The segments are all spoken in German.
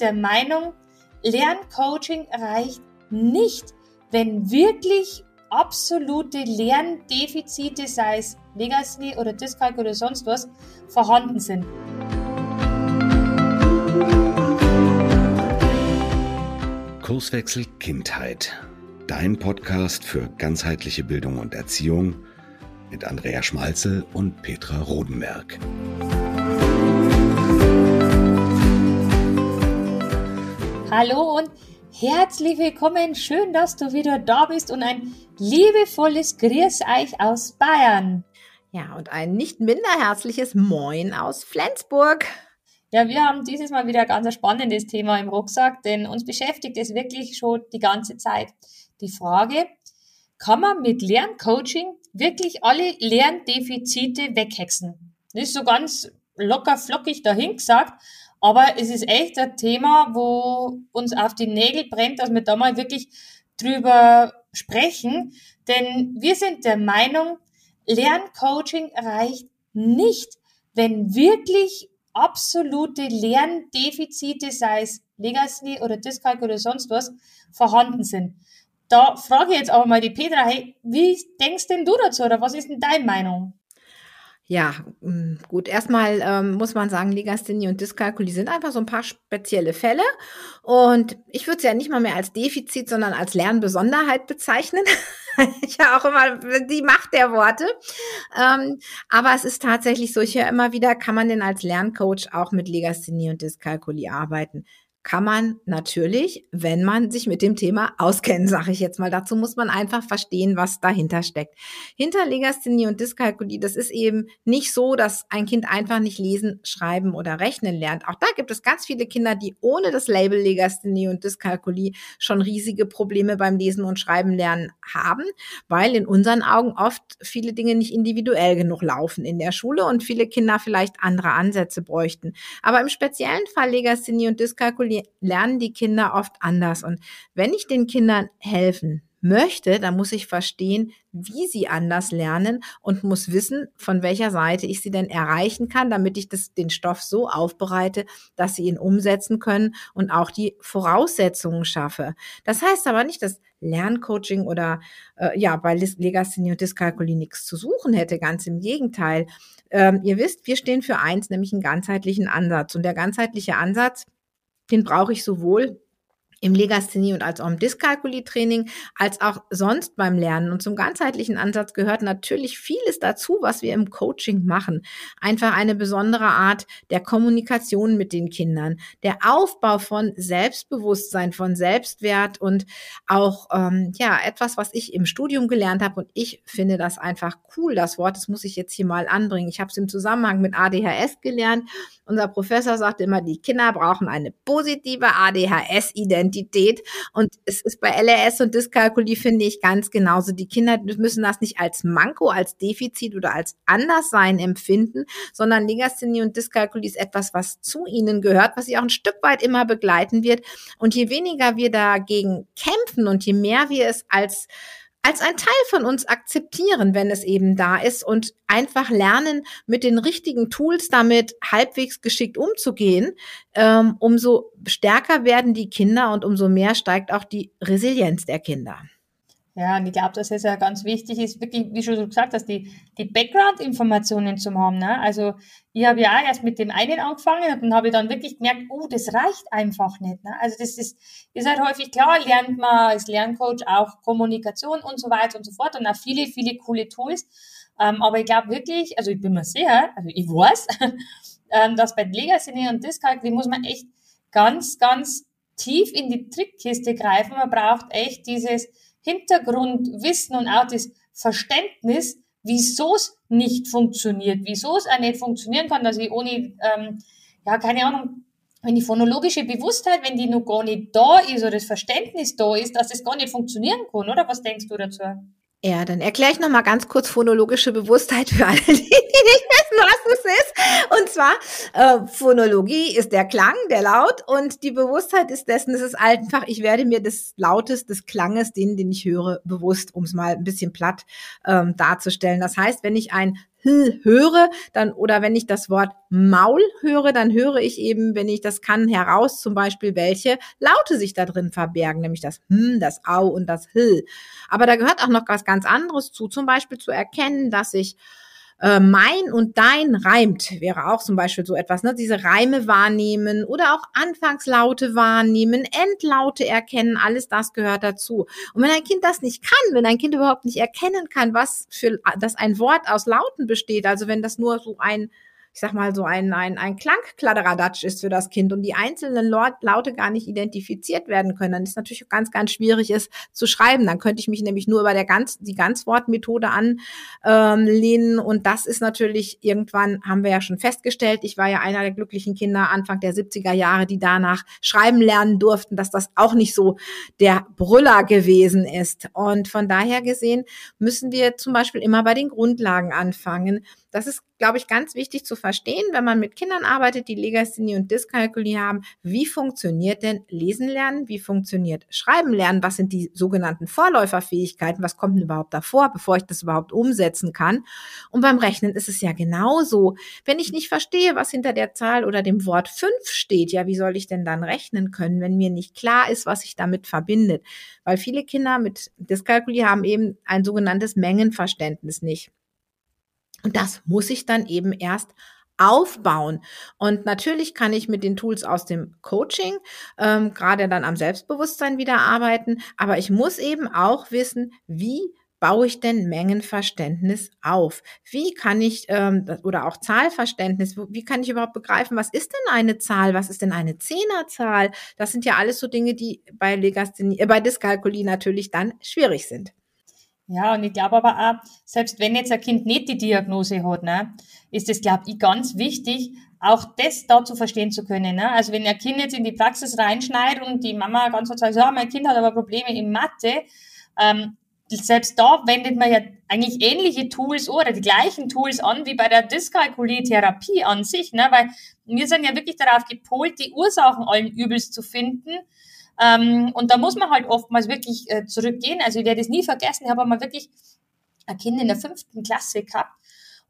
der Meinung, Lerncoaching reicht nicht, wenn wirklich absolute Lerndefizite, sei es Legacy oder Dyskalk oder sonst was, vorhanden sind. Kurswechsel Kindheit. Dein Podcast für ganzheitliche Bildung und Erziehung mit Andrea Schmalzel und Petra Rodenberg. Hallo und herzlich willkommen. Schön, dass du wieder da bist und ein liebevolles Grüß euch aus Bayern. Ja, und ein nicht minder herzliches Moin aus Flensburg. Ja, wir haben dieses Mal wieder ein ganz spannendes Thema im Rucksack, denn uns beschäftigt es wirklich schon die ganze Zeit. Die Frage, kann man mit Lerncoaching wirklich alle Lerndefizite weghexen? Das ist so ganz locker flockig dahin gesagt, aber es ist echt ein Thema, wo uns auf die Nägel brennt, dass wir da mal wirklich drüber sprechen. Denn wir sind der Meinung, Lerncoaching reicht nicht, wenn wirklich absolute Lerndefizite, sei es Legacy oder Dyskalk oder sonst was, vorhanden sind. Da frage ich jetzt aber mal die Petra, hey, wie denkst denn du dazu oder was ist denn deine Meinung? Ja, mm, gut. Erstmal ähm, muss man sagen, Legasthenie und Dyskalkulie sind einfach so ein paar spezielle Fälle. Und ich würde es ja nicht mal mehr als Defizit, sondern als Lernbesonderheit bezeichnen. ja auch immer die Macht der Worte. Ähm, aber es ist tatsächlich so, ich höre immer wieder, kann man denn als Lerncoach auch mit Legasthenie und Dyskalkulie arbeiten? Kann man natürlich, wenn man sich mit dem Thema auskennt, sage ich jetzt mal. Dazu muss man einfach verstehen, was dahinter steckt. Hinter Legasthenie und Dyskalkulie, das ist eben nicht so, dass ein Kind einfach nicht lesen, schreiben oder rechnen lernt. Auch da gibt es ganz viele Kinder, die ohne das Label Legasthenie und Dyskalkulie schon riesige Probleme beim Lesen und Schreiben lernen haben, weil in unseren Augen oft viele Dinge nicht individuell genug laufen in der Schule und viele Kinder vielleicht andere Ansätze bräuchten. Aber im speziellen Fall Legasthenie und Dyskalkulie lernen die Kinder oft anders. Und wenn ich den Kindern helfen möchte, dann muss ich verstehen, wie sie anders lernen und muss wissen, von welcher Seite ich sie denn erreichen kann, damit ich das, den Stoff so aufbereite, dass sie ihn umsetzen können und auch die Voraussetzungen schaffe. Das heißt aber nicht, dass Lerncoaching oder äh, ja bei Legasthenie und Dyskalkulie nichts zu suchen hätte. Ganz im Gegenteil. Ähm, ihr wisst, wir stehen für eins, nämlich einen ganzheitlichen Ansatz. Und der ganzheitliche Ansatz den brauche ich sowohl im Legasthenie und als auch im Dyskalkulie-Training, als auch sonst beim Lernen. Und zum ganzheitlichen Ansatz gehört natürlich vieles dazu, was wir im Coaching machen. Einfach eine besondere Art der Kommunikation mit den Kindern, der Aufbau von Selbstbewusstsein, von Selbstwert und auch ähm, ja etwas, was ich im Studium gelernt habe. Und ich finde das einfach cool. Das Wort, das muss ich jetzt hier mal anbringen. Ich habe es im Zusammenhang mit ADHS gelernt. Unser Professor sagte immer, die Kinder brauchen eine positive ADHS-Identität. Identität. Und es ist bei LRS und Dyskalkulie, finde ich, ganz genauso. Die Kinder müssen das nicht als Manko, als Defizit oder als Anderssein empfinden, sondern Legasthenie und Dyskalkulie ist etwas, was zu ihnen gehört, was sie auch ein Stück weit immer begleiten wird. Und je weniger wir dagegen kämpfen und je mehr wir es als als ein Teil von uns akzeptieren, wenn es eben da ist und einfach lernen, mit den richtigen Tools damit halbwegs geschickt umzugehen, ähm, umso stärker werden die Kinder und umso mehr steigt auch die Resilienz der Kinder. Ja, und ich glaube, dass es ja ganz wichtig ist, wirklich, wie schon du gesagt hast, die, die Background-Informationen zu haben. Ne? Also ich habe ja auch erst mit dem einen angefangen und dann habe ich dann wirklich gemerkt, oh, das reicht einfach nicht. Ne? Also das ist, ist halt häufig klar, lernt man als Lerncoach auch Kommunikation und so weiter und so fort und auch viele, viele coole Tools. Ähm, aber ich glaube wirklich, also ich bin mir sicher, also ich weiß, ähm, dass bei Legacy und Dyskalkulie muss man echt ganz, ganz tief in die Trickkiste greifen. Man braucht echt dieses Hintergrundwissen und auch das Verständnis, wieso es nicht funktioniert, wieso es auch nicht funktionieren kann, dass ich ohne, ähm, ja, keine Ahnung, wenn die phonologische Bewusstheit, wenn die noch gar nicht da ist oder das Verständnis da ist, dass das gar nicht funktionieren kann, oder? Was denkst du dazu? Ja, dann erkläre ich nochmal ganz kurz phonologische Bewusstheit für alle, die nicht wissen, was es ist. Und zwar, äh, Phonologie ist der Klang, der Laut und die Bewusstheit ist dessen, es ist einfach, ich werde mir des Lautes, des Klanges, den, den ich höre, bewusst, um es mal ein bisschen platt ähm, darzustellen. Das heißt, wenn ich ein höre, dann oder wenn ich das Wort Maul höre, dann höre ich eben, wenn ich das kann, heraus zum Beispiel, welche Laute sich da drin verbergen, nämlich das Hm, das Au und das H. Aber da gehört auch noch was ganz anderes zu, zum Beispiel zu erkennen, dass ich äh, mein und dein reimt, wäre auch zum Beispiel so etwas, ne? Diese Reime wahrnehmen oder auch Anfangslaute wahrnehmen, Endlaute erkennen, alles das gehört dazu. Und wenn ein Kind das nicht kann, wenn ein Kind überhaupt nicht erkennen kann, was für, dass ein Wort aus Lauten besteht, also wenn das nur so ein ich sag mal, so ein, ein, ein Klangkladderadatsch ist für das Kind und die einzelnen Laute gar nicht identifiziert werden können, dann ist natürlich ganz, ganz schwierig, es zu schreiben. Dann könnte ich mich nämlich nur über der ganz, die Ganzwortmethode anlehnen ähm, und das ist natürlich irgendwann, haben wir ja schon festgestellt, ich war ja einer der glücklichen Kinder Anfang der 70er Jahre, die danach schreiben lernen durften, dass das auch nicht so der Brüller gewesen ist. Und von daher gesehen müssen wir zum Beispiel immer bei den Grundlagen anfangen. Das ist, glaube ich, ganz wichtig zu verstehen, wenn man mit Kindern arbeitet, die Legasthenie und Dyskalkulie haben. Wie funktioniert denn Lesen lernen? Wie funktioniert Schreiben lernen? Was sind die sogenannten Vorläuferfähigkeiten? Was kommt denn überhaupt davor, bevor ich das überhaupt umsetzen kann? Und beim Rechnen ist es ja genauso. Wenn ich nicht verstehe, was hinter der Zahl oder dem Wort fünf steht, ja, wie soll ich denn dann rechnen können, wenn mir nicht klar ist, was sich damit verbindet? Weil viele Kinder mit Dyskalkulie haben eben ein sogenanntes Mengenverständnis nicht. Und das muss ich dann eben erst aufbauen. Und natürlich kann ich mit den Tools aus dem Coaching ähm, gerade dann am Selbstbewusstsein wieder arbeiten, aber ich muss eben auch wissen, wie baue ich denn Mengenverständnis auf? Wie kann ich, ähm, oder auch Zahlverständnis, wie kann ich überhaupt begreifen, was ist denn eine Zahl, was ist denn eine Zehnerzahl? Das sind ja alles so Dinge, die bei Legasthenie, äh, bei Dyskalkulie natürlich dann schwierig sind. Ja, und ich glaube aber auch, selbst wenn jetzt ein Kind nicht die Diagnose hat, ne, ist es, glaube ich, ganz wichtig, auch das da zu verstehen zu können. Ne? Also wenn ein Kind jetzt in die Praxis reinschneidet und die Mama ganz klar sagt, ja, mein Kind hat aber Probleme in Mathe, ähm, selbst da wendet man ja eigentlich ähnliche Tools oder die gleichen Tools an wie bei der Dyskalkulie-Therapie an sich, ne? weil wir sind ja wirklich darauf gepolt, die Ursachen allen Übels zu finden ähm, und da muss man halt oftmals wirklich äh, zurückgehen. Also ich werde es nie vergessen, ich habe einmal wirklich ein Kind in der fünften Klasse gehabt.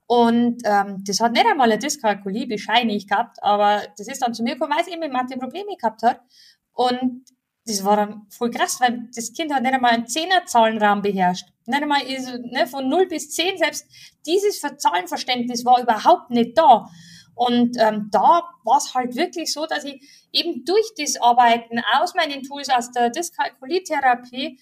Und ähm, das hat nicht einmal eine Dyskalkulie bescheinigt gehabt, aber das ist dann zu mir gekommen, weil es eben mit Mathe Probleme gehabt hat. Und das war dann voll krass, weil das Kind hat nicht einmal einen Zehnerzahlenraum beherrscht. Nicht einmal ist, ne, von 0 bis 10, selbst dieses Zahlenverständnis war überhaupt nicht da. Und ähm, da war es halt wirklich so, dass ich eben durch das Arbeiten aus meinen Tools, aus der Dyskalkulietherapie,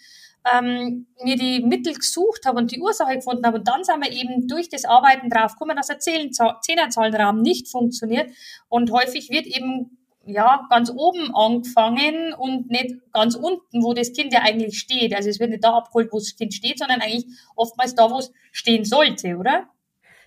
ähm, mir die Mittel gesucht habe und die Ursache gefunden habe. Und dann sind wir eben durch das Arbeiten drauf gekommen, dass der Zehnerzahlenrahmen nicht funktioniert. Und häufig wird eben ja, ganz oben angefangen und nicht ganz unten, wo das Kind ja eigentlich steht. Also es wird nicht da abgeholt, wo das Kind steht, sondern eigentlich oftmals da, wo es stehen sollte, oder?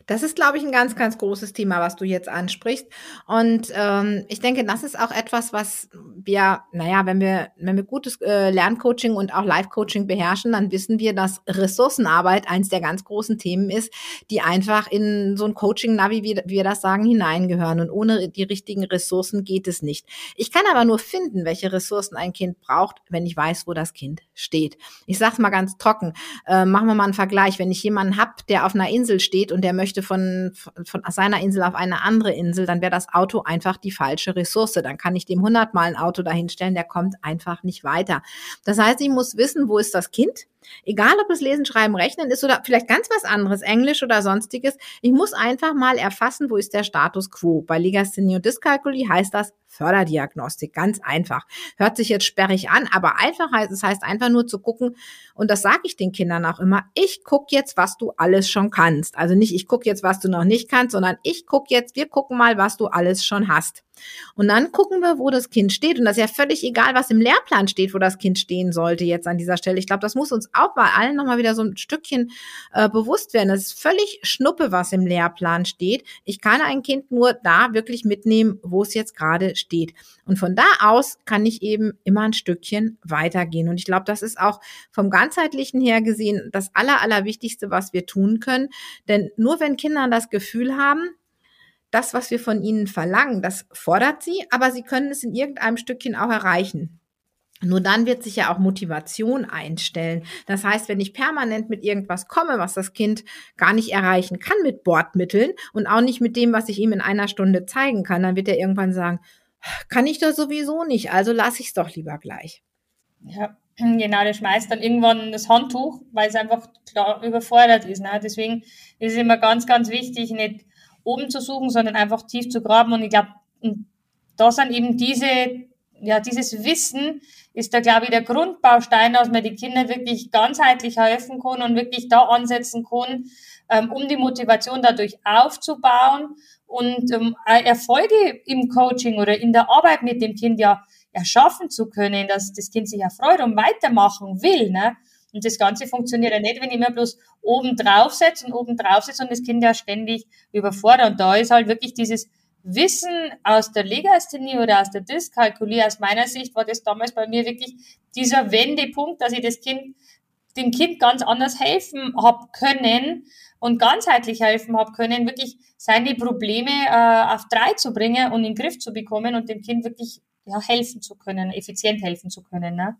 Das ist, glaube ich, ein ganz, ganz großes Thema, was du jetzt ansprichst. Und ähm, ich denke, das ist auch etwas, was wir, naja, wenn wir, wenn wir gutes äh, Lerncoaching und auch Live-Coaching beherrschen, dann wissen wir, dass Ressourcenarbeit eins der ganz großen Themen ist, die einfach in so ein Coaching-Navi, wie wir das sagen, hineingehören. Und ohne die richtigen Ressourcen geht es nicht. Ich kann aber nur finden, welche Ressourcen ein Kind braucht, wenn ich weiß, wo das Kind steht. Ich sage es mal ganz trocken. Äh, machen wir mal einen Vergleich. Wenn ich jemanden hab, der auf einer Insel steht und der möchte möchte von, von seiner Insel auf eine andere Insel, dann wäre das Auto einfach die falsche Ressource. Dann kann ich dem hundertmal ein Auto dahinstellen, der kommt einfach nicht weiter. Das heißt, ich muss wissen, wo ist das Kind? Egal, ob es Lesen, Schreiben, Rechnen ist oder vielleicht ganz was anderes, Englisch oder sonstiges. Ich muss einfach mal erfassen, wo ist der Status quo. Bei Legasthenie und Dyskalkulie heißt das Förderdiagnostik. Ganz einfach. Hört sich jetzt sperrig an, aber einfach heißt es heißt einfach nur zu gucken, und das sage ich den Kindern auch immer, ich guck jetzt, was du alles schon kannst. Also nicht, ich guck jetzt, was du noch nicht kannst, sondern ich guck jetzt, wir gucken mal, was du alles schon hast. Und dann gucken wir, wo das Kind steht. Und das ist ja völlig egal, was im Lehrplan steht, wo das Kind stehen sollte jetzt an dieser Stelle. Ich glaube, das muss uns auch bei allen nochmal wieder so ein Stückchen äh, bewusst werden. Das ist völlig schnuppe, was im Lehrplan steht. Ich kann ein Kind nur da wirklich mitnehmen, wo es jetzt gerade steht. Und von da aus kann ich eben immer ein Stückchen weitergehen. Und ich glaube, das ist auch vom ganzheitlichen her gesehen das Aller, Allerwichtigste, was wir tun können. Denn nur wenn Kinder das Gefühl haben, das, was wir von ihnen verlangen, das fordert sie, aber sie können es in irgendeinem Stückchen auch erreichen. Nur dann wird sich ja auch Motivation einstellen. Das heißt, wenn ich permanent mit irgendwas komme, was das Kind gar nicht erreichen kann mit Bordmitteln und auch nicht mit dem, was ich ihm in einer Stunde zeigen kann, dann wird er irgendwann sagen, kann ich das sowieso nicht, also lasse ich es doch lieber gleich. Ja, genau, der schmeißt dann irgendwann das Handtuch, weil es einfach klar überfordert ist. Ne? Deswegen ist es immer ganz, ganz wichtig, nicht oben zu suchen, sondern einfach tief zu graben. Und ich glaube, da sind eben diese, ja, dieses Wissen ist da, glaube ich, der Grundbaustein, dass man die Kinder wirklich ganzheitlich helfen kann und wirklich da ansetzen kann, ähm, um die Motivation dadurch aufzubauen und ähm, Erfolge im Coaching oder in der Arbeit mit dem Kind ja erschaffen zu können, dass das Kind sich ja freut und weitermachen will. Ne? Und das Ganze funktioniert ja nicht, wenn ich immer bloß oben drauf setze und oben drauf setze und das Kind ja ständig überfordert. Und da ist halt wirklich dieses Wissen aus der Legasthenie oder aus der Dyskalkulie, aus meiner Sicht war das damals bei mir wirklich dieser Wendepunkt, dass ich das Kind, dem Kind ganz anders helfen hab können und ganzheitlich helfen hab können, wirklich seine Probleme äh, auf drei zu bringen und in den Griff zu bekommen und dem Kind wirklich ja, helfen zu können, effizient helfen zu können. Ne?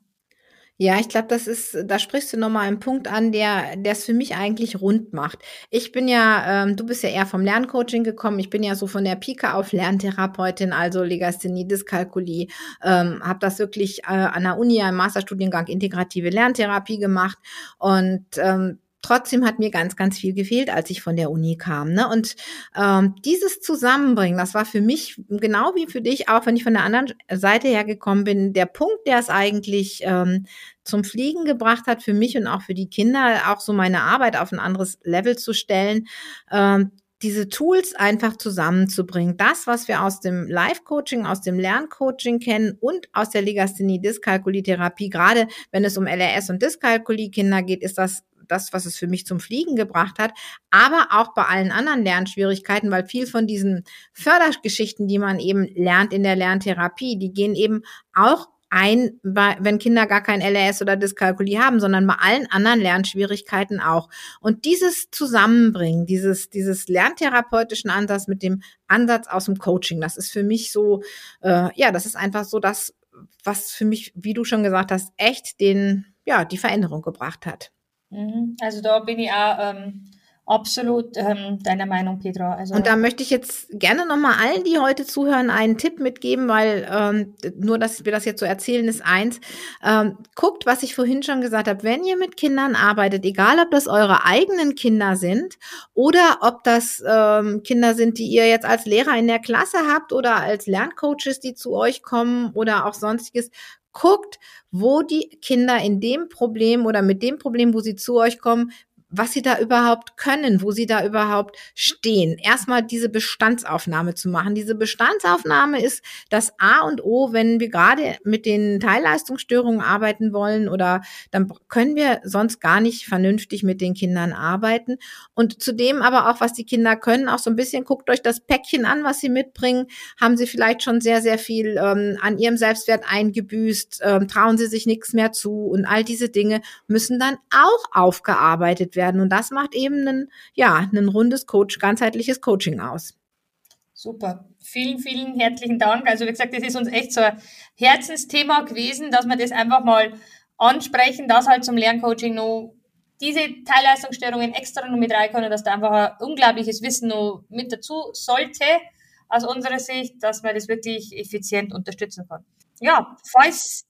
Ja, ich glaube, das ist, da sprichst du nochmal einen Punkt an, der, es für mich eigentlich rund macht. Ich bin ja, ähm, du bist ja eher vom Lerncoaching gekommen. Ich bin ja so von der Pika auf Lerntherapeutin, also Legasthenie, Dyskalkulie. Ähm, habe das wirklich äh, an der Uni im Masterstudiengang Integrative Lerntherapie gemacht und ähm, trotzdem hat mir ganz, ganz viel gefehlt, als ich von der Uni kam. Ne? Und ähm, dieses Zusammenbringen, das war für mich genau wie für dich, auch wenn ich von der anderen Seite her gekommen bin, der Punkt, der es eigentlich ähm, zum Fliegen gebracht hat, für mich und auch für die Kinder, auch so meine Arbeit auf ein anderes Level zu stellen. Ähm, diese Tools einfach zusammenzubringen. Das, was wir aus dem Live-Coaching, aus dem Lerncoaching kennen und aus der Legasthenie-Dyskalkulie-Therapie, gerade wenn es um LRS und Dyskalkulie-Kinder geht, ist das das, was es für mich zum Fliegen gebracht hat, aber auch bei allen anderen Lernschwierigkeiten, weil viel von diesen Fördergeschichten, die man eben lernt in der Lerntherapie, die gehen eben auch ein, wenn Kinder gar kein LRS oder Dyskalkulie haben, sondern bei allen anderen Lernschwierigkeiten auch. Und dieses Zusammenbringen, dieses, dieses lerntherapeutischen Ansatz mit dem Ansatz aus dem Coaching, das ist für mich so, äh, ja, das ist einfach so das, was für mich, wie du schon gesagt hast, echt den, ja, die Veränderung gebracht hat. Mhm. Also da bin ich auch ähm, absolut ähm, deiner Meinung, Petra. Also und da möchte ich jetzt gerne nochmal allen, die heute zuhören, einen Tipp mitgeben, weil ähm, nur, dass wir das jetzt so erzählen, ist eins. Ähm, guckt, was ich vorhin schon gesagt habe. Wenn ihr mit Kindern arbeitet, egal ob das eure eigenen Kinder sind oder ob das ähm, Kinder sind, die ihr jetzt als Lehrer in der Klasse habt oder als Lerncoaches, die zu euch kommen oder auch sonstiges, guckt, wo die Kinder in dem Problem oder mit dem Problem, wo sie zu euch kommen, was sie da überhaupt können, wo sie da überhaupt stehen. Erstmal diese Bestandsaufnahme zu machen. Diese Bestandsaufnahme ist das A und O, wenn wir gerade mit den Teilleistungsstörungen arbeiten wollen oder dann können wir sonst gar nicht vernünftig mit den Kindern arbeiten. Und zudem aber auch, was die Kinder können, auch so ein bisschen guckt euch das Päckchen an, was sie mitbringen. Haben sie vielleicht schon sehr, sehr viel ähm, an ihrem Selbstwert eingebüßt? Ähm, trauen sie sich nichts mehr zu? Und all diese Dinge müssen dann auch aufgearbeitet werden werden. Und das macht eben ein, ja, ein rundes Coach, ganzheitliches Coaching aus. Super. Vielen, vielen herzlichen Dank. Also wie gesagt, das ist uns echt so ein Herzensthema gewesen, dass wir das einfach mal ansprechen, dass halt zum Lerncoaching noch diese Teilleistungsstörungen extra noch mit reinkommen, dass da einfach ein unglaubliches Wissen noch mit dazu sollte, aus unserer Sicht, dass man das wirklich effizient unterstützen kann. Ja, falls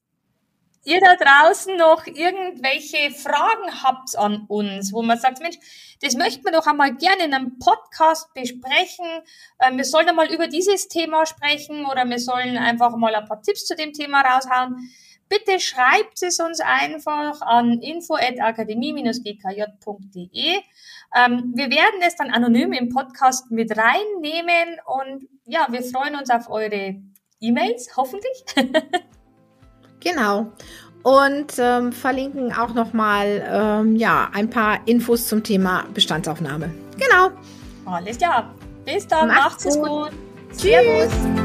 ihr da draußen noch irgendwelche Fragen habt an uns, wo man sagt, Mensch, das möchten wir doch einmal gerne in einem Podcast besprechen. Ähm, wir sollen einmal über dieses Thema sprechen oder wir sollen einfach mal ein paar Tipps zu dem Thema raushauen. Bitte schreibt es uns einfach an info@akademie-gkj.de. Ähm, wir werden es dann anonym im Podcast mit reinnehmen und ja, wir freuen uns auf eure E-Mails, hoffentlich. Genau. Und ähm, verlinken auch nochmal ähm, ja, ein paar Infos zum Thema Bestandsaufnahme. Genau. Alles klar. Bis dann. Macht's, Macht's gut. gut. Tschüss. Servus.